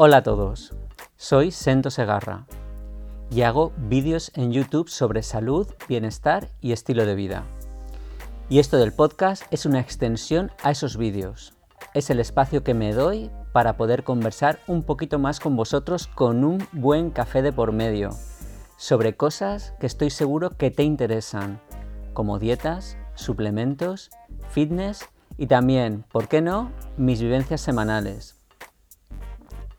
Hola a todos, soy Sento Segarra y hago vídeos en YouTube sobre salud, bienestar y estilo de vida. Y esto del podcast es una extensión a esos vídeos. Es el espacio que me doy para poder conversar un poquito más con vosotros con un buen café de por medio sobre cosas que estoy seguro que te interesan, como dietas, suplementos, fitness y también, ¿por qué no?, mis vivencias semanales.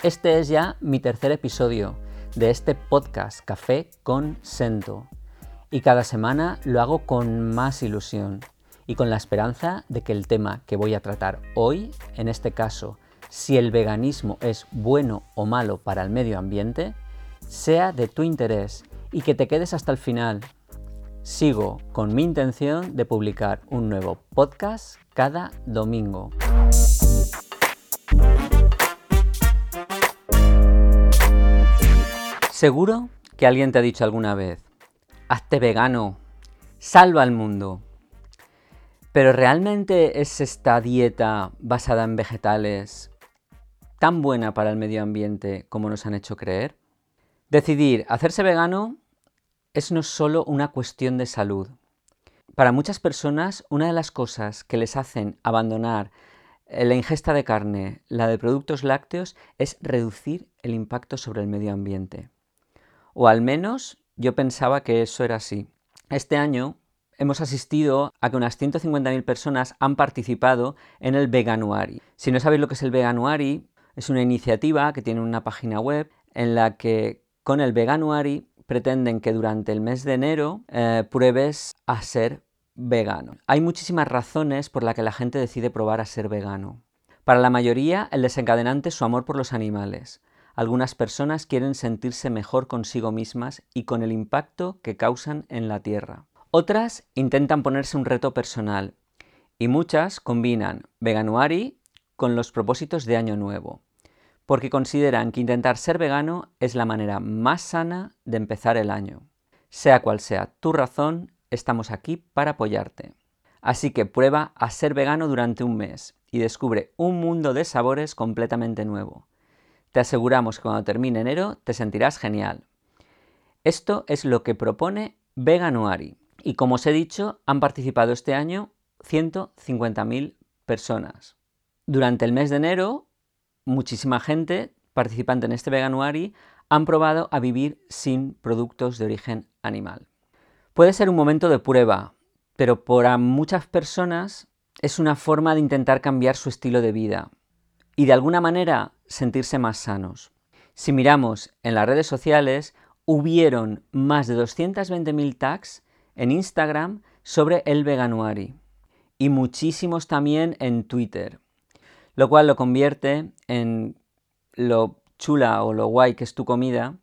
Este es ya mi tercer episodio de este podcast Café con Sento y cada semana lo hago con más ilusión y con la esperanza de que el tema que voy a tratar hoy, en este caso, si el veganismo es bueno o malo para el medio ambiente, sea de tu interés y que te quedes hasta el final. Sigo con mi intención de publicar un nuevo podcast cada domingo. Seguro que alguien te ha dicho alguna vez, hazte vegano, salva al mundo. Pero ¿realmente es esta dieta basada en vegetales tan buena para el medio ambiente como nos han hecho creer? Decidir hacerse vegano es no solo una cuestión de salud. Para muchas personas, una de las cosas que les hacen abandonar la ingesta de carne, la de productos lácteos, es reducir el impacto sobre el medio ambiente. O al menos yo pensaba que eso era así. Este año hemos asistido a que unas 150.000 personas han participado en el Veganuari. Si no sabéis lo que es el Veganuari, es una iniciativa que tiene una página web en la que con el Veganuari pretenden que durante el mes de enero eh, pruebes a ser vegano. Hay muchísimas razones por las que la gente decide probar a ser vegano. Para la mayoría, el desencadenante es su amor por los animales. Algunas personas quieren sentirse mejor consigo mismas y con el impacto que causan en la Tierra. Otras intentan ponerse un reto personal y muchas combinan veganuari con los propósitos de Año Nuevo, porque consideran que intentar ser vegano es la manera más sana de empezar el año. Sea cual sea tu razón, estamos aquí para apoyarte. Así que prueba a ser vegano durante un mes y descubre un mundo de sabores completamente nuevo. Te aseguramos que cuando termine enero te sentirás genial. Esto es lo que propone Veganuari. Y como os he dicho, han participado este año 150.000 personas. Durante el mes de enero, muchísima gente participante en este Veganuari han probado a vivir sin productos de origen animal. Puede ser un momento de prueba, pero para muchas personas es una forma de intentar cambiar su estilo de vida y de alguna manera sentirse más sanos. Si miramos en las redes sociales, hubieron más de 220.000 tags en Instagram sobre el veganuari y muchísimos también en Twitter, lo cual lo convierte en lo chula o lo guay que es tu comida,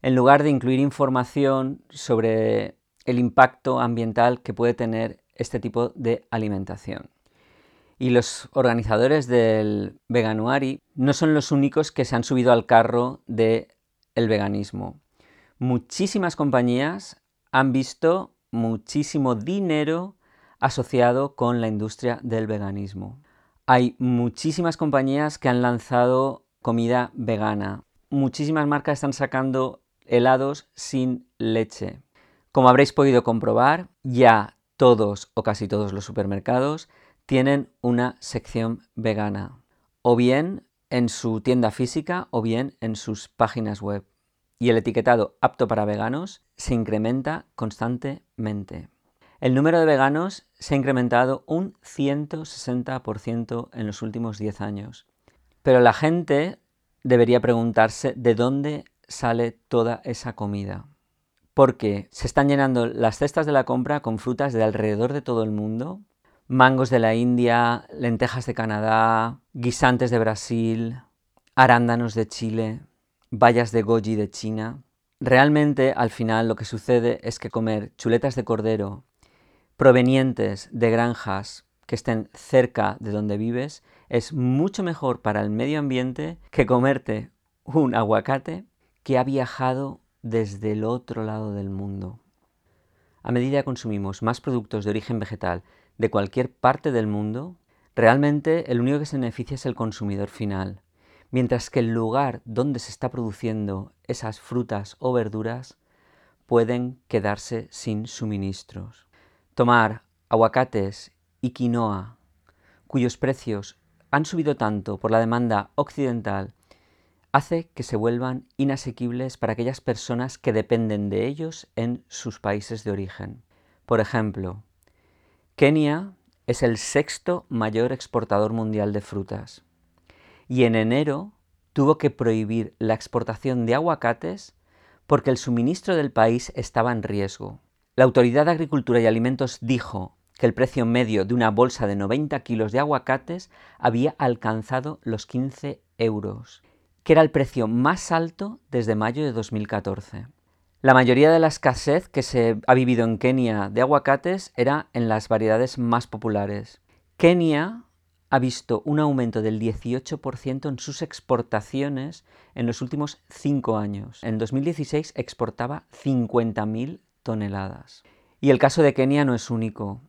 en lugar de incluir información sobre el impacto ambiental que puede tener este tipo de alimentación. Y los organizadores del Veganuari no son los únicos que se han subido al carro del el veganismo. Muchísimas compañías han visto muchísimo dinero asociado con la industria del veganismo. Hay muchísimas compañías que han lanzado comida vegana. Muchísimas marcas están sacando helados sin leche. Como habréis podido comprobar, ya todos o casi todos los supermercados tienen una sección vegana, o bien en su tienda física o bien en sus páginas web. Y el etiquetado apto para veganos se incrementa constantemente. El número de veganos se ha incrementado un 160% en los últimos 10 años. Pero la gente debería preguntarse de dónde sale toda esa comida. Porque se están llenando las cestas de la compra con frutas de alrededor de todo el mundo mangos de la India, lentejas de Canadá, guisantes de Brasil, arándanos de Chile, bayas de goji de China. Realmente al final lo que sucede es que comer chuletas de cordero provenientes de granjas que estén cerca de donde vives es mucho mejor para el medio ambiente que comerte un aguacate que ha viajado desde el otro lado del mundo. A medida que consumimos más productos de origen vegetal de cualquier parte del mundo, realmente el único que se beneficia es el consumidor final, mientras que el lugar donde se está produciendo esas frutas o verduras pueden quedarse sin suministros. Tomar aguacates y quinoa, cuyos precios han subido tanto por la demanda occidental, hace que se vuelvan inasequibles para aquellas personas que dependen de ellos en sus países de origen. Por ejemplo, Kenia es el sexto mayor exportador mundial de frutas y en enero tuvo que prohibir la exportación de aguacates porque el suministro del país estaba en riesgo. La Autoridad de Agricultura y Alimentos dijo que el precio medio de una bolsa de 90 kilos de aguacates había alcanzado los 15 euros, que era el precio más alto desde mayo de 2014. La mayoría de la escasez que se ha vivido en Kenia de aguacates era en las variedades más populares. Kenia ha visto un aumento del 18% en sus exportaciones en los últimos cinco años. En 2016 exportaba 50.000 toneladas. Y el caso de Kenia no es único.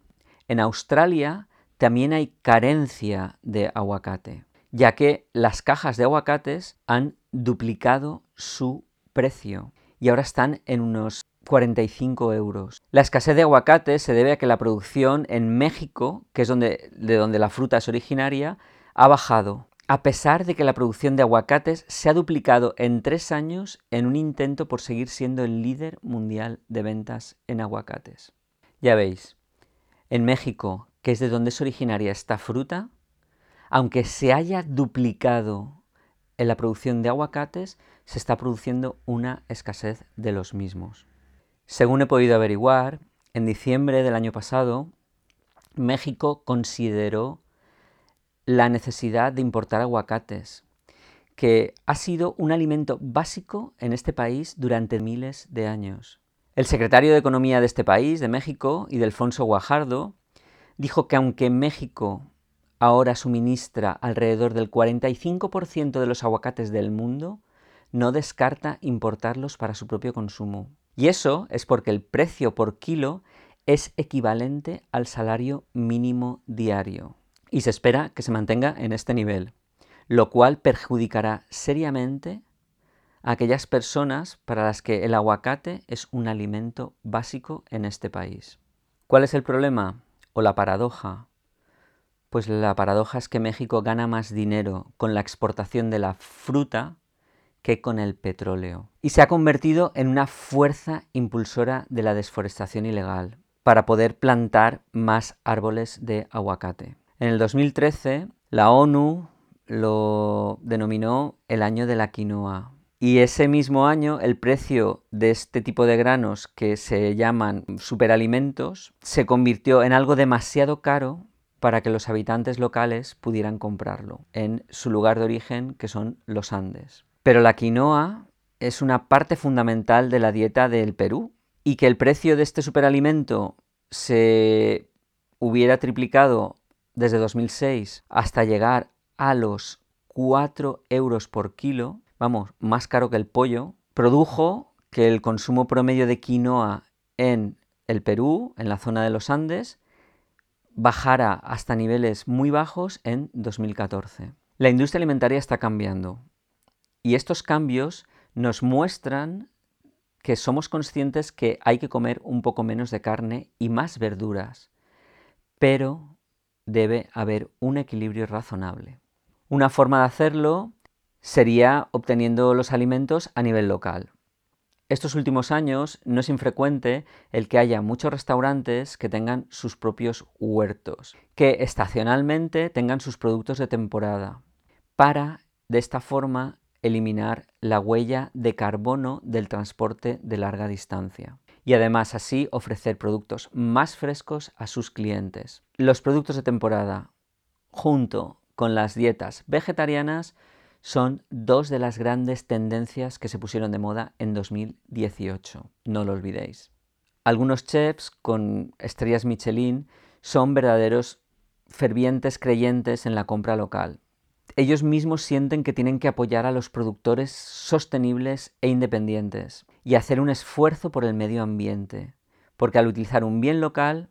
En Australia también hay carencia de aguacate, ya que las cajas de aguacates han duplicado su precio y ahora están en unos 45 euros. La escasez de aguacate se debe a que la producción en México, que es donde, de donde la fruta es originaria, ha bajado, a pesar de que la producción de aguacates se ha duplicado en tres años en un intento por seguir siendo el líder mundial de ventas en aguacates. Ya veis, en México, que es de donde es originaria esta fruta, aunque se haya duplicado en la producción de aguacates, se está produciendo una escasez de los mismos. Según he podido averiguar, en diciembre del año pasado, México consideró la necesidad de importar aguacates, que ha sido un alimento básico en este país durante miles de años. El secretario de Economía de este país, de México, y Delfonso Guajardo, dijo que aunque México ahora suministra alrededor del 45% de los aguacates del mundo, no descarta importarlos para su propio consumo. Y eso es porque el precio por kilo es equivalente al salario mínimo diario. Y se espera que se mantenga en este nivel, lo cual perjudicará seriamente aquellas personas para las que el aguacate es un alimento básico en este país. ¿Cuál es el problema o la paradoja? Pues la paradoja es que México gana más dinero con la exportación de la fruta que con el petróleo y se ha convertido en una fuerza impulsora de la desforestación ilegal para poder plantar más árboles de aguacate. En el 2013 la ONU lo denominó el año de la quinoa y ese mismo año el precio de este tipo de granos que se llaman superalimentos se convirtió en algo demasiado caro para que los habitantes locales pudieran comprarlo en su lugar de origen que son los Andes. Pero la quinoa es una parte fundamental de la dieta del Perú y que el precio de este superalimento se hubiera triplicado desde 2006 hasta llegar a los 4 euros por kilo, vamos, más caro que el pollo, produjo que el consumo promedio de quinoa en el Perú, en la zona de los Andes, bajara hasta niveles muy bajos en 2014. La industria alimentaria está cambiando y estos cambios nos muestran que somos conscientes que hay que comer un poco menos de carne y más verduras, pero debe haber un equilibrio razonable. Una forma de hacerlo sería obteniendo los alimentos a nivel local. Estos últimos años no es infrecuente el que haya muchos restaurantes que tengan sus propios huertos, que estacionalmente tengan sus productos de temporada, para de esta forma eliminar la huella de carbono del transporte de larga distancia y además así ofrecer productos más frescos a sus clientes. Los productos de temporada junto con las dietas vegetarianas son dos de las grandes tendencias que se pusieron de moda en 2018. No lo olvidéis. Algunos chefs con estrellas Michelin son verdaderos fervientes creyentes en la compra local. Ellos mismos sienten que tienen que apoyar a los productores sostenibles e independientes y hacer un esfuerzo por el medio ambiente, porque al utilizar un bien local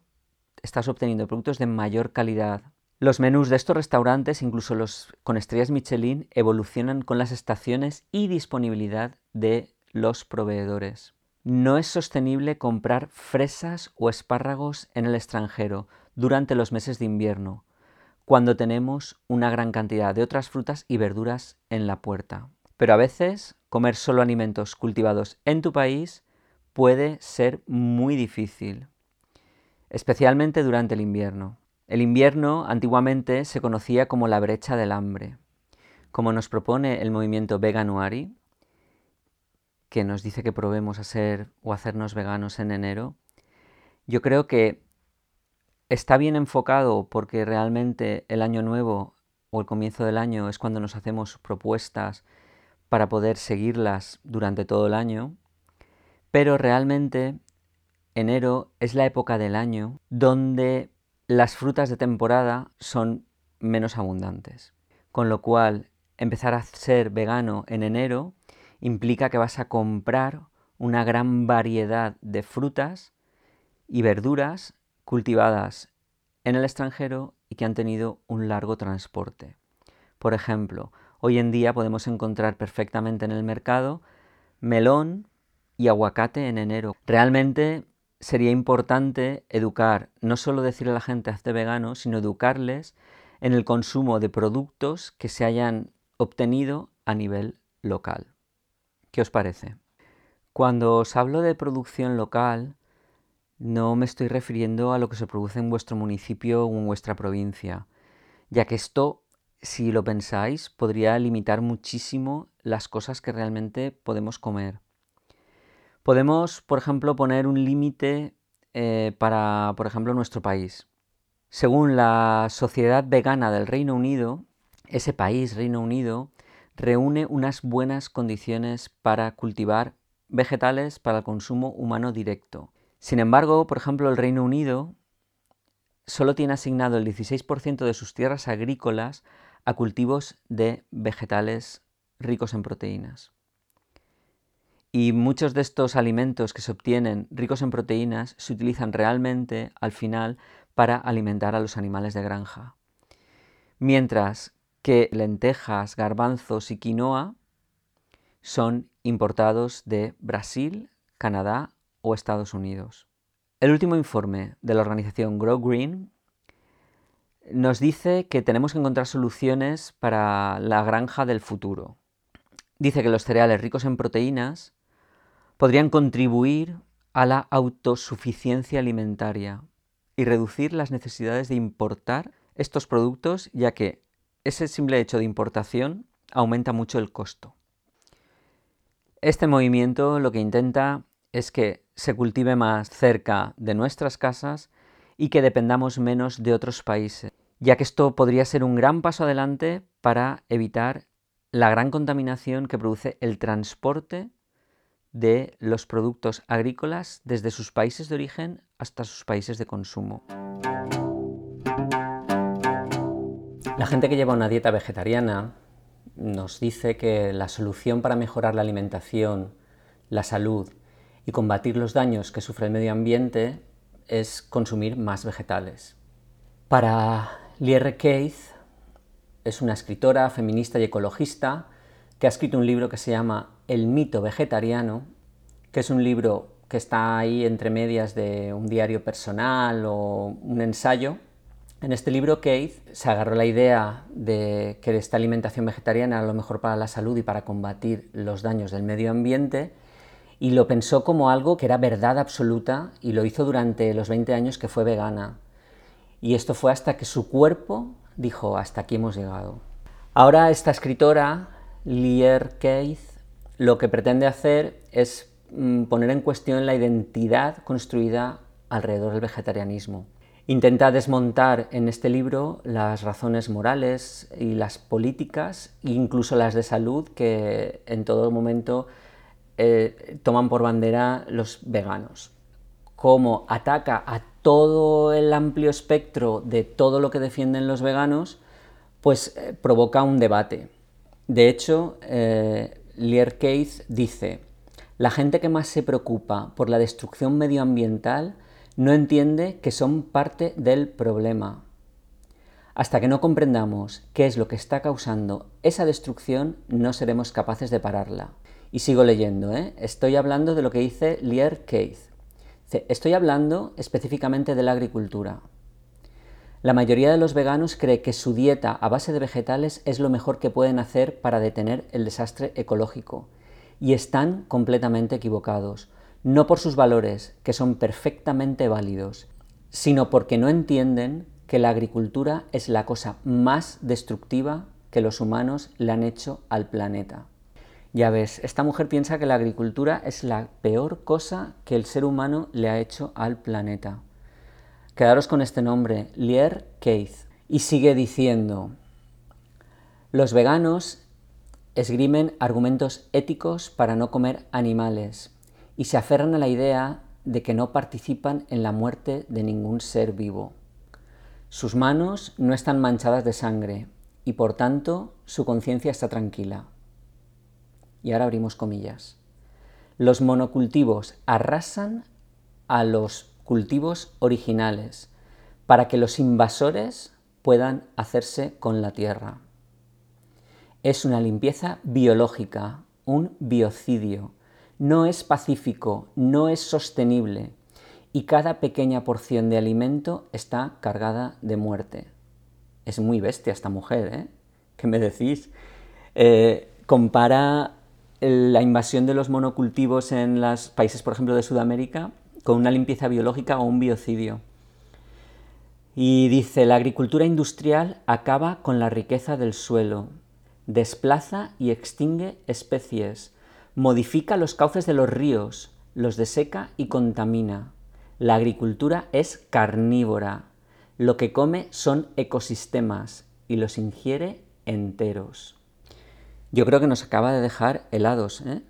estás obteniendo productos de mayor calidad Los menús de estos restaurantes, incluso los con estrellas Michelin, evolucionan con las estaciones y disponibilidad de los proveedores. No es sostenible comprar fresas o espárragos en el extranjero durante los meses de invierno, cuando tenemos una gran cantidad de otras frutas y verduras en la puerta. Pero a veces comer solo alimentos cultivados en tu país puede ser muy difícil, especialmente durante el invierno. El invierno antiguamente se conocía como la brecha del hambre. Como nos propone el movimiento Veganuary, que nos dice que probemos a ser o hacernos veganos en enero, yo creo que está bien enfocado porque realmente el año nuevo o el comienzo del año es cuando nos hacemos propuestas para poder seguirlas durante todo el año, pero realmente enero es la época del año donde las frutas de temporada son menos abundantes. Con lo cual, empezar a ser vegano en enero implica que vas a comprar una gran variedad de frutas y verduras cultivadas en el extranjero y que han tenido un largo transporte. Por ejemplo, hoy en día podemos encontrar perfectamente en el mercado melón y aguacate en enero. Realmente sería importante educar, no solo decirle a la gente hazte vegano, sino educarles en el consumo de productos que se hayan obtenido a nivel local. ¿Qué os parece? Cuando os hablo de producción local, no me estoy refiriendo a lo que se produce en vuestro municipio o en vuestra provincia, ya que esto, si lo pensáis, podría limitar muchísimo las cosas que realmente podemos comer. Podemos, por ejemplo, poner un límite eh, para, por ejemplo, nuestro país. Según la Sociedad Vegana del Reino Unido, ese país, Reino Unido, reúne unas buenas condiciones para cultivar vegetales para el consumo humano directo. Sin embargo, por ejemplo, el Reino Unido solo tiene asignado el 16% de sus tierras agrícolas a cultivos de vegetales ricos en proteínas. Y muchos de estos alimentos que se obtienen ricos en proteínas se utilizan realmente al final para alimentar a los animales de granja. Mientras que lentejas, garbanzos y quinoa son importados de Brasil, Canadá o Estados Unidos. El último informe de la organización Grow Green nos dice que tenemos que encontrar soluciones para la granja del futuro. Dice que los cereales ricos en proteínas podrían contribuir a la autosuficiencia alimentaria y reducir las necesidades de importar estos productos, ya que ese simple hecho de importación aumenta mucho el costo. Este movimiento lo que intenta es que se cultive más cerca de nuestras casas y que dependamos menos de otros países, ya que esto podría ser un gran paso adelante para evitar la gran contaminación que produce el transporte de los productos agrícolas desde sus países de origen hasta sus países de consumo. La gente que lleva una dieta vegetariana nos dice que la solución para mejorar la alimentación, la salud y combatir los daños que sufre el medio ambiente es consumir más vegetales. Para Lierre Keith es una escritora feminista y ecologista que ha escrito un libro que se llama El mito vegetariano, que es un libro que está ahí entre medias de un diario personal o un ensayo. En este libro, Keith se agarró la idea de que esta alimentación vegetariana era lo mejor para la salud y para combatir los daños del medio ambiente y lo pensó como algo que era verdad absoluta y lo hizo durante los 20 años que fue vegana. Y esto fue hasta que su cuerpo dijo, hasta aquí hemos llegado. Ahora esta escritora Lier Keith lo que pretende hacer es mm, poner en cuestión la identidad construida alrededor del vegetarianismo. Intenta desmontar en este libro las razones morales y las políticas, incluso las de salud, que en todo momento eh, toman por bandera los veganos. Cómo ataca a todo el amplio espectro de todo lo que defienden los veganos, pues eh, provoca un debate. De hecho, eh, Lier Keith dice, la gente que más se preocupa por la destrucción medioambiental no entiende que son parte del problema. Hasta que no comprendamos qué es lo que está causando esa destrucción, no seremos capaces de pararla. Y sigo leyendo, ¿eh? estoy hablando de lo que dice Lier Keith. Estoy hablando específicamente de la agricultura. La mayoría de los veganos cree que su dieta a base de vegetales es lo mejor que pueden hacer para detener el desastre ecológico. Y están completamente equivocados, no por sus valores, que son perfectamente válidos, sino porque no entienden que la agricultura es la cosa más destructiva que los humanos le han hecho al planeta. Ya ves, esta mujer piensa que la agricultura es la peor cosa que el ser humano le ha hecho al planeta. Quedaros con este nombre, Lier Keith. Y sigue diciendo, los veganos esgrimen argumentos éticos para no comer animales y se aferran a la idea de que no participan en la muerte de ningún ser vivo. Sus manos no están manchadas de sangre y por tanto su conciencia está tranquila. Y ahora abrimos comillas. Los monocultivos arrasan a los cultivos originales para que los invasores puedan hacerse con la tierra. Es una limpieza biológica, un biocidio. No es pacífico, no es sostenible y cada pequeña porción de alimento está cargada de muerte. Es muy bestia esta mujer, ¿eh? ¿Qué me decís? Eh, compara la invasión de los monocultivos en los países, por ejemplo, de Sudamérica, con una limpieza biológica o un biocidio. Y dice, la agricultura industrial acaba con la riqueza del suelo, desplaza y extingue especies, modifica los cauces de los ríos, los deseca y contamina. La agricultura es carnívora, lo que come son ecosistemas y los ingiere enteros. Yo creo que nos acaba de dejar helados. ¿eh?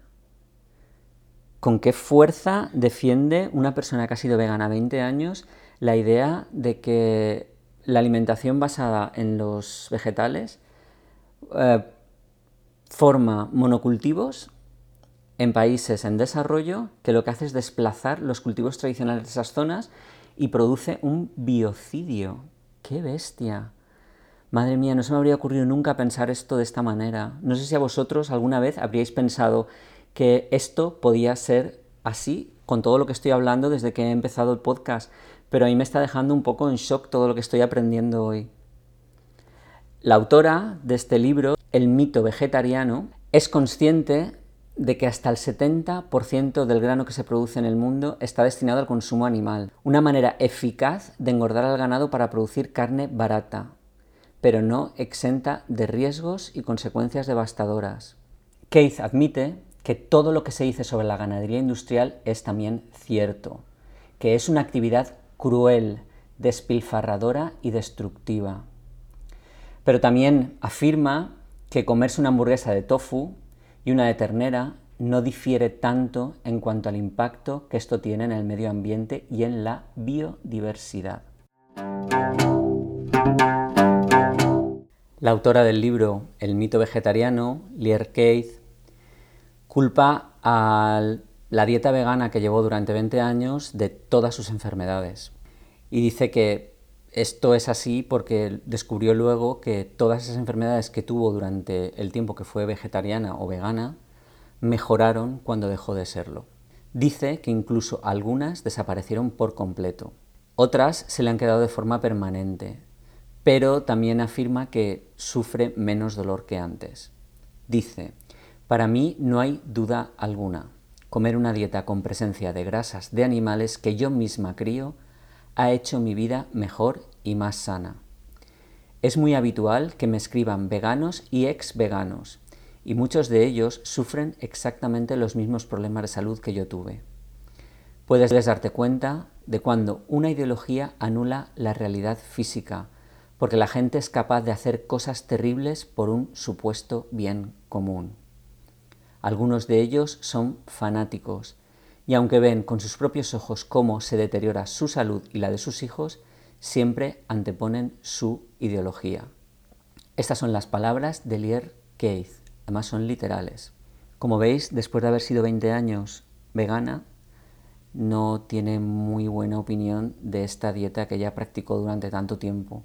¿Con qué fuerza defiende una persona que ha sido vegana 20 años la idea de que la alimentación basada en los vegetales eh, forma monocultivos en países en desarrollo que lo que hace es desplazar los cultivos tradicionales de esas zonas y produce un biocidio? ¡Qué bestia! Madre mía, no se me habría ocurrido nunca pensar esto de esta manera. No sé si a vosotros alguna vez habríais pensado que esto podía ser así, con todo lo que estoy hablando desde que he empezado el podcast, pero a mí me está dejando un poco en shock todo lo que estoy aprendiendo hoy. La autora de este libro, El mito vegetariano, es consciente de que hasta el 70% del grano que se produce en el mundo está destinado al consumo animal, una manera eficaz de engordar al ganado para producir carne barata, pero no exenta de riesgos y consecuencias devastadoras. Keith admite que todo lo que se dice sobre la ganadería industrial es también cierto, que es una actividad cruel, despilfarradora y destructiva. Pero también afirma que comerse una hamburguesa de tofu y una de ternera no difiere tanto en cuanto al impacto que esto tiene en el medio ambiente y en la biodiversidad. La autora del libro El mito vegetariano, Lier Keith, culpa a la dieta vegana que llevó durante 20 años de todas sus enfermedades. Y dice que esto es así porque descubrió luego que todas esas enfermedades que tuvo durante el tiempo que fue vegetariana o vegana mejoraron cuando dejó de serlo. Dice que incluso algunas desaparecieron por completo. Otras se le han quedado de forma permanente, pero también afirma que sufre menos dolor que antes. Dice, para mí no hay duda alguna. Comer una dieta con presencia de grasas de animales que yo misma crío ha hecho mi vida mejor y más sana. Es muy habitual que me escriban veganos y ex veganos, y muchos de ellos sufren exactamente los mismos problemas de salud que yo tuve. Puedes darte cuenta de cuando una ideología anula la realidad física, porque la gente es capaz de hacer cosas terribles por un supuesto bien común. Algunos de ellos son fanáticos, y aunque ven con sus propios ojos cómo se deteriora su salud y la de sus hijos, siempre anteponen su ideología. Estas son las palabras de Lier Keith, además son literales. Como veis, después de haber sido 20 años vegana, no tiene muy buena opinión de esta dieta que ella practicó durante tanto tiempo.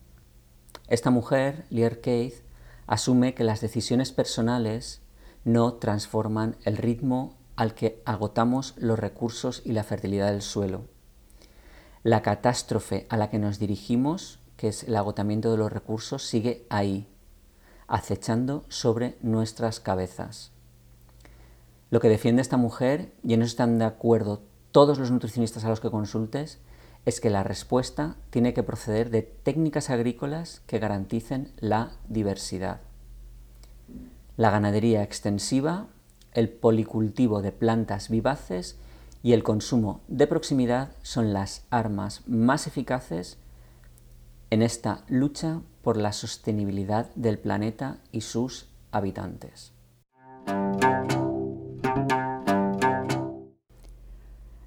Esta mujer, Lear Keith, asume que las decisiones personales no transforman el ritmo al que agotamos los recursos y la fertilidad del suelo. La catástrofe a la que nos dirigimos, que es el agotamiento de los recursos, sigue ahí, acechando sobre nuestras cabezas. Lo que defiende esta mujer, y en eso están de acuerdo todos los nutricionistas a los que consultes, es que la respuesta tiene que proceder de técnicas agrícolas que garanticen la diversidad. La ganadería extensiva, el policultivo de plantas vivaces y el consumo de proximidad son las armas más eficaces en esta lucha por la sostenibilidad del planeta y sus habitantes.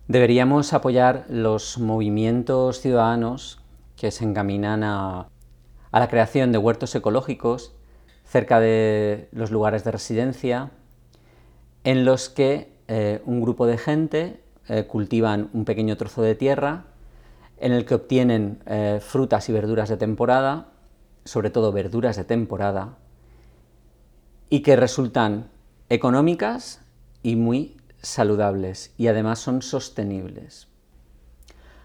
Deberíamos apoyar los movimientos ciudadanos que se encaminan a, la creación de huertos ecológicos cerca de los lugares de residencia, en los que eh, un grupo de gente eh, cultivan un pequeño trozo de tierra en el que obtienen eh, frutas y verduras de temporada, sobre todo verduras de temporada, y que resultan económicas y muy saludables y además son sostenibles.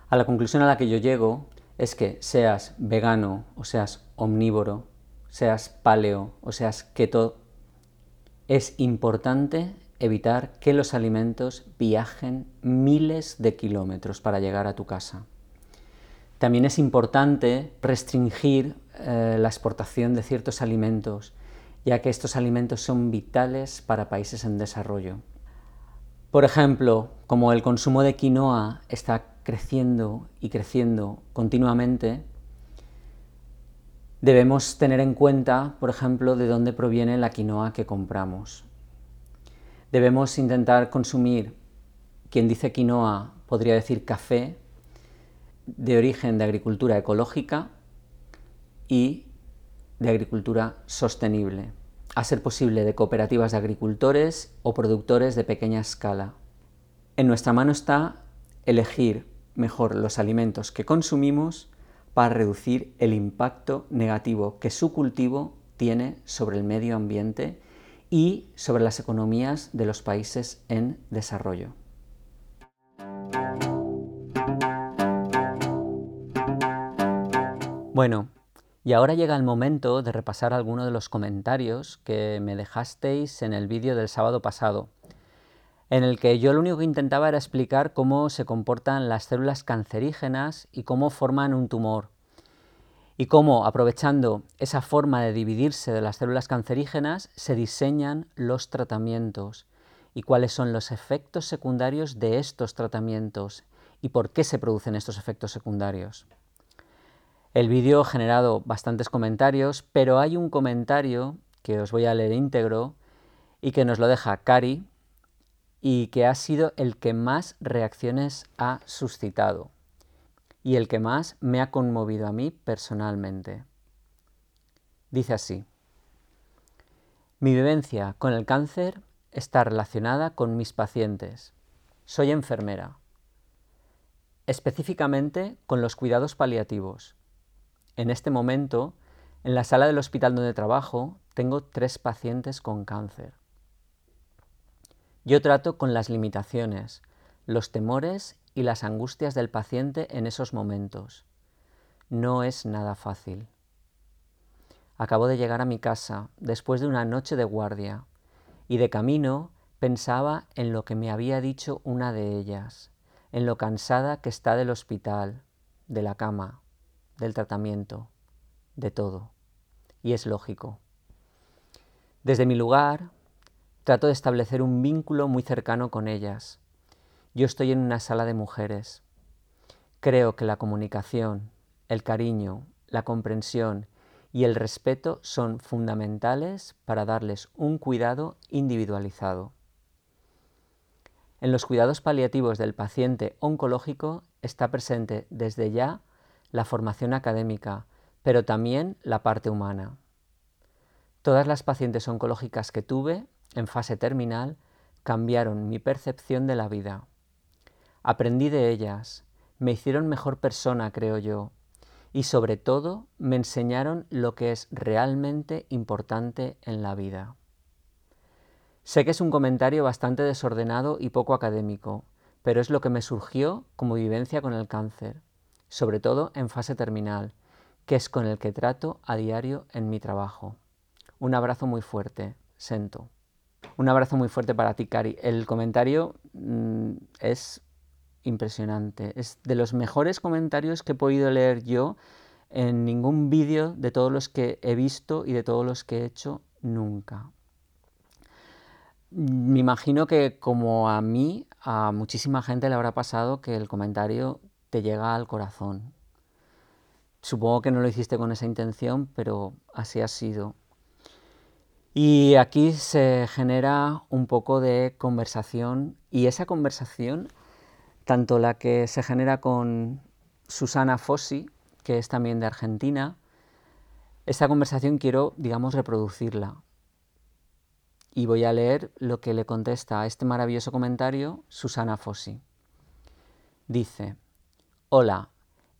A la conclusión a la que yo llego es que seas vegano o seas omnívoro, seas paleo o seas keto, es importante evitar que los alimentos viajen miles de kilómetros para llegar a tu casa. También es importante restringir eh, la exportación de ciertos alimentos, ya que estos alimentos son vitales para países en desarrollo. Por ejemplo, como el consumo de quinoa está creciendo y creciendo continuamente, debemos tener en cuenta, por ejemplo, de dónde proviene la quinoa que compramos. Debemos intentar consumir, quien dice quinoa podría decir café, de origen de agricultura ecológica y de agricultura sostenible a ser posible de cooperativas de agricultores o productores de pequeña escala. En nuestra mano está elegir mejor los alimentos que consumimos para reducir el impacto negativo que su cultivo tiene sobre el medio ambiente y sobre las economías de los países en desarrollo. Bueno, y ahora llega el momento de repasar algunos de los comentarios que me dejasteis en el vídeo del sábado pasado, en el que yo lo único que intentaba era explicar cómo se comportan las células cancerígenas y cómo forman un tumor, y cómo, aprovechando esa forma de dividirse de las células cancerígenas, se diseñan los tratamientos y cuáles son los efectos secundarios de estos tratamientos y por qué se producen estos efectos secundarios. El vídeo ha generado bastantes comentarios, pero hay un comentario que os voy a leer íntegro y que nos lo deja Cari y que ha sido el que más reacciones ha suscitado y el que más me ha conmovido a mí personalmente. Dice así, mi vivencia con el cáncer está relacionada con mis pacientes. Soy enfermera, específicamente con los cuidados paliativos en este momento, en la sala del hospital donde trabajo, tengo tres pacientes con cáncer. Yo trato con las limitaciones, los temores y las angustias del paciente en esos momentos. No es nada fácil. Acabo de llegar a mi casa después de una noche de guardia y de camino pensaba en lo que me había dicho una de ellas, en lo cansada que está del hospital, de la cama, del tratamiento, de todo. Y es lógico. Desde mi lugar, trato de establecer un vínculo muy cercano con ellas. Yo estoy en una sala de mujeres. Creo que la comunicación, el cariño, la comprensión y el respeto son fundamentales para darles un cuidado individualizado. En los cuidados paliativos del paciente oncológico está presente desde ya la formación académica, pero también la parte humana. Todas las pacientes oncológicas que tuve en fase terminal cambiaron mi percepción de la vida. Aprendí de ellas, me hicieron mejor persona, creo yo, y sobre todo me enseñaron lo que es realmente importante en la vida. Sé que es un comentario bastante desordenado y poco académico, pero es lo que me surgió como vivencia con el cáncer, sobre todo en fase terminal, que es con el que trato a diario en mi trabajo. Un abrazo muy fuerte, Sento. Un abrazo muy fuerte para ti, Cari. El comentario mm, es impresionante. Es de los mejores comentarios que he podido leer yo en ningún vídeo de todos los que he visto y de todos los que he hecho nunca. Me imagino que como a mí, a muchísima gente le habrá pasado que el comentario te llega al corazón. Supongo que no lo hiciste con esa intención, pero así ha sido. Y aquí se genera un poco de conversación y esa conversación, tanto la que se genera con Susana Fossi, que es también de Argentina, esa conversación quiero, digamos, reproducirla y voy a leer lo que le contesta a este maravilloso comentario Susana Fossi. Dice, Hola,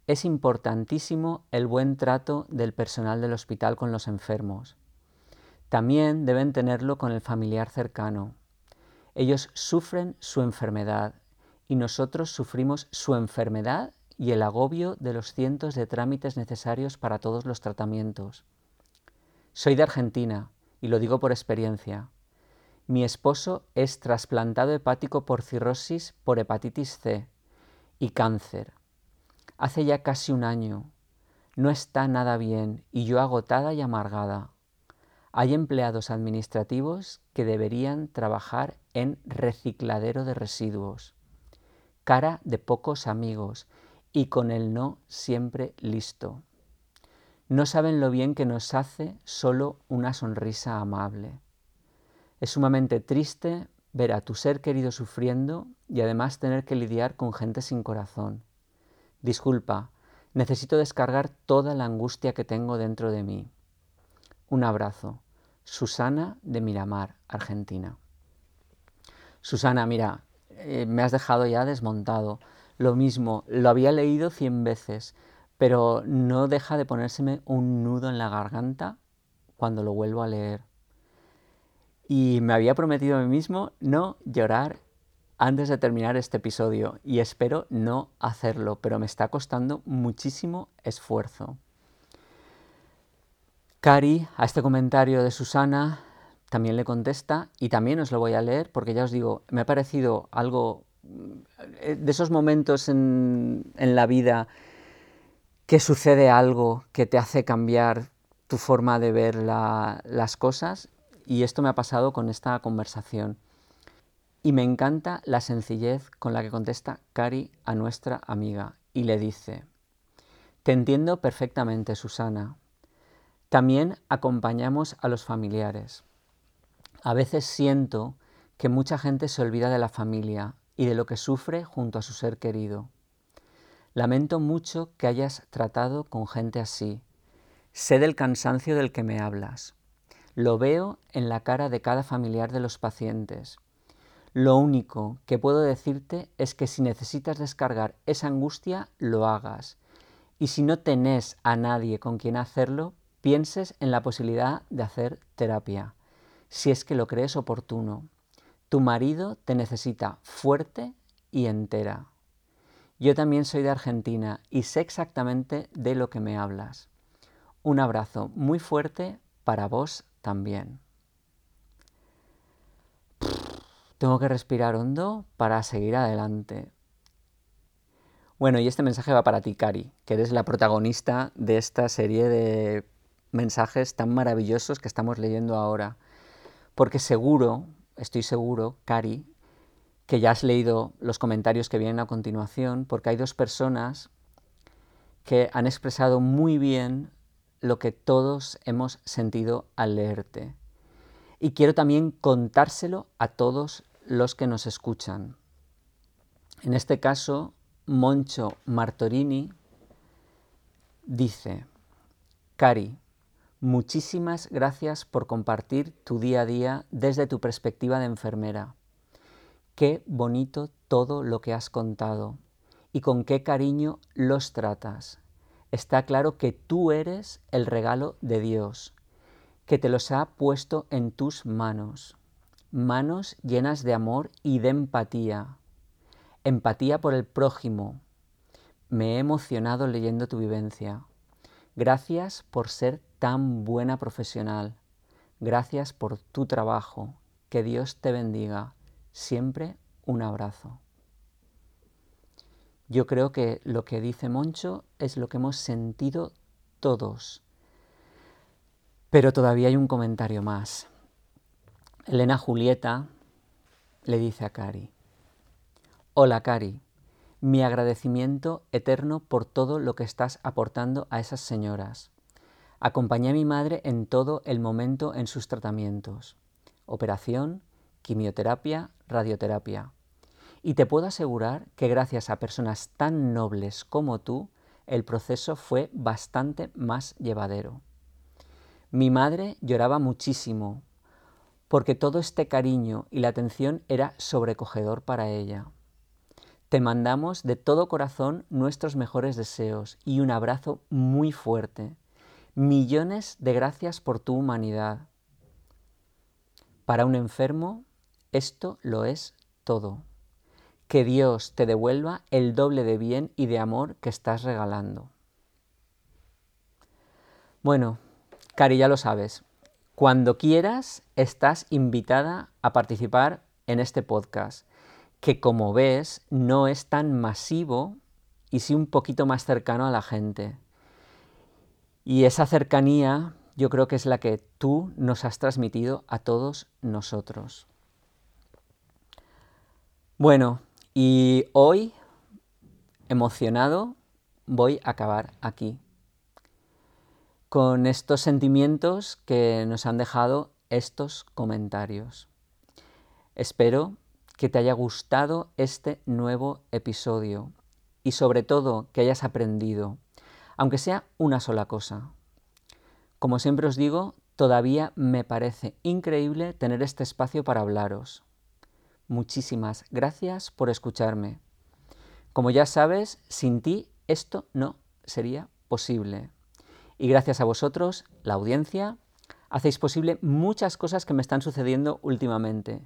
es importantísimo el buen trato del personal del hospital con los enfermos. También deben tenerlo con el familiar cercano. Ellos sufren su enfermedad y nosotros sufrimos su enfermedad y el agobio de los cientos de trámites necesarios para todos los tratamientos. Soy de Argentina y lo digo por experiencia. Mi esposo es trasplantado hepático por cirrosis por hepatitis C y cáncer. Hace ya casi un año. No está nada bien y yo agotada y amargada. Hay empleados administrativos que deberían trabajar en recicladero de residuos. Cara de pocos amigos y con el no siempre listo. No saben lo bien que nos hace solo una sonrisa amable. Es sumamente triste ver a tu ser querido sufriendo y además tener que lidiar con gente sin corazón. Disculpa, necesito descargar toda la angustia que tengo dentro de mí. Un abrazo. Susana de Miramar, Argentina. Susana, mira, eh, me has dejado ya desmontado. Lo mismo, lo había leído cien veces, pero no deja de ponérseme un nudo en la garganta cuando lo vuelvo a leer y me había prometido a mí mismo no llorar antes de terminar este episodio y espero no hacerlo, pero me está costando muchísimo esfuerzo. Cari, a este comentario de Susana, también le contesta y también os lo voy a leer porque ya os digo, me ha parecido algo eh, de esos momentos en, la vida que sucede algo que te hace cambiar tu forma de ver las cosas y esto me ha pasado con esta conversación. Y me encanta la sencillez con la que contesta Cari a nuestra amiga y le dice, Te entiendo perfectamente, Susana. También acompañamos a los familiares. A veces siento que mucha gente se olvida de la familia y de lo que sufre junto a su ser querido. Lamento mucho que hayas tratado con gente así. Sé del cansancio del que me hablas. Lo veo en la cara de cada familiar de los pacientes. Lo único que puedo decirte es que si necesitas descargar esa angustia, lo hagas. Y si no tenés a nadie con quien hacerlo, pienses en la posibilidad de hacer terapia, si es que lo crees oportuno. Tu marido te necesita fuerte y entera. Yo también soy de Argentina y sé exactamente de lo que me hablas. Un abrazo muy fuerte para vos también. Tengo que respirar hondo para seguir adelante. Bueno, y este mensaje va para ti, Cari, que eres la protagonista de esta serie de mensajes tan maravillosos que estamos leyendo ahora. Porque seguro, estoy seguro, Cari, que ya has leído los comentarios que vienen a continuación, porque hay dos personas que han expresado muy bien lo que todos hemos sentido al leerte. Y quiero también contárselo a todos los que nos escuchan. En este caso, Moncho Martorini dice, Cari, muchísimas gracias por compartir tu día a día desde tu perspectiva de enfermera. Qué bonito todo lo que has contado y con qué cariño los tratas. está claro que tú eres el regalo de Dios, que te los ha puesto en tus manos, manos llenas de amor y de empatía, empatía por el prójimo. Me he emocionado leyendo tu vivencia. Gracias por ser tan buena profesional. Gracias por tu trabajo. Que Dios te bendiga. Siempre un abrazo. Yo creo que lo que dice Moncho es lo que hemos sentido todos. Pero todavía hay un comentario más. Elena Julieta le dice a Cari, Hola Cari, mi agradecimiento eterno por todo lo que estás aportando a esas señoras. Acompañé a mi madre en todo el momento en sus tratamientos. Operación, quimioterapia, radioterapia. Y te puedo asegurar que gracias a personas tan nobles como tú, el proceso fue bastante más llevadero. Mi madre lloraba muchísimo, porque todo este cariño y la atención era sobrecogedor para ella. Te mandamos de todo corazón nuestros mejores deseos y un abrazo muy fuerte. Millones de gracias por tu humanidad. Para un enfermo, esto lo es todo que Dios te devuelva el doble de bien y de amor que estás regalando. Bueno, Cari, ya lo sabes. Cuando quieras, estás invitada a participar en este podcast, que como ves, no es tan masivo y sí un poquito más cercano a la gente. Y esa cercanía yo creo que es la que tú nos has transmitido a todos nosotros. Bueno, y hoy, emocionado, voy a acabar aquí, con estos sentimientos que nos han dejado estos comentarios. Espero que te haya gustado este nuevo episodio y sobre todo que hayas aprendido, aunque sea una sola cosa. Como siempre os digo, todavía me parece increíble tener este espacio para hablaros muchísimas gracias por escucharme. Como ya sabes, sin ti esto no sería posible. Y gracias a vosotros, la audiencia, hacéis posible muchas cosas que me están sucediendo últimamente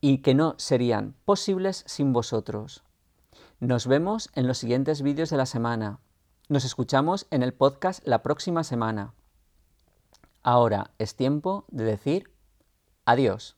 y que no serían posibles sin vosotros. Nos vemos en los siguientes vídeos de la semana. Nos escuchamos en el podcast la próxima semana. Ahora es tiempo de decir adiós.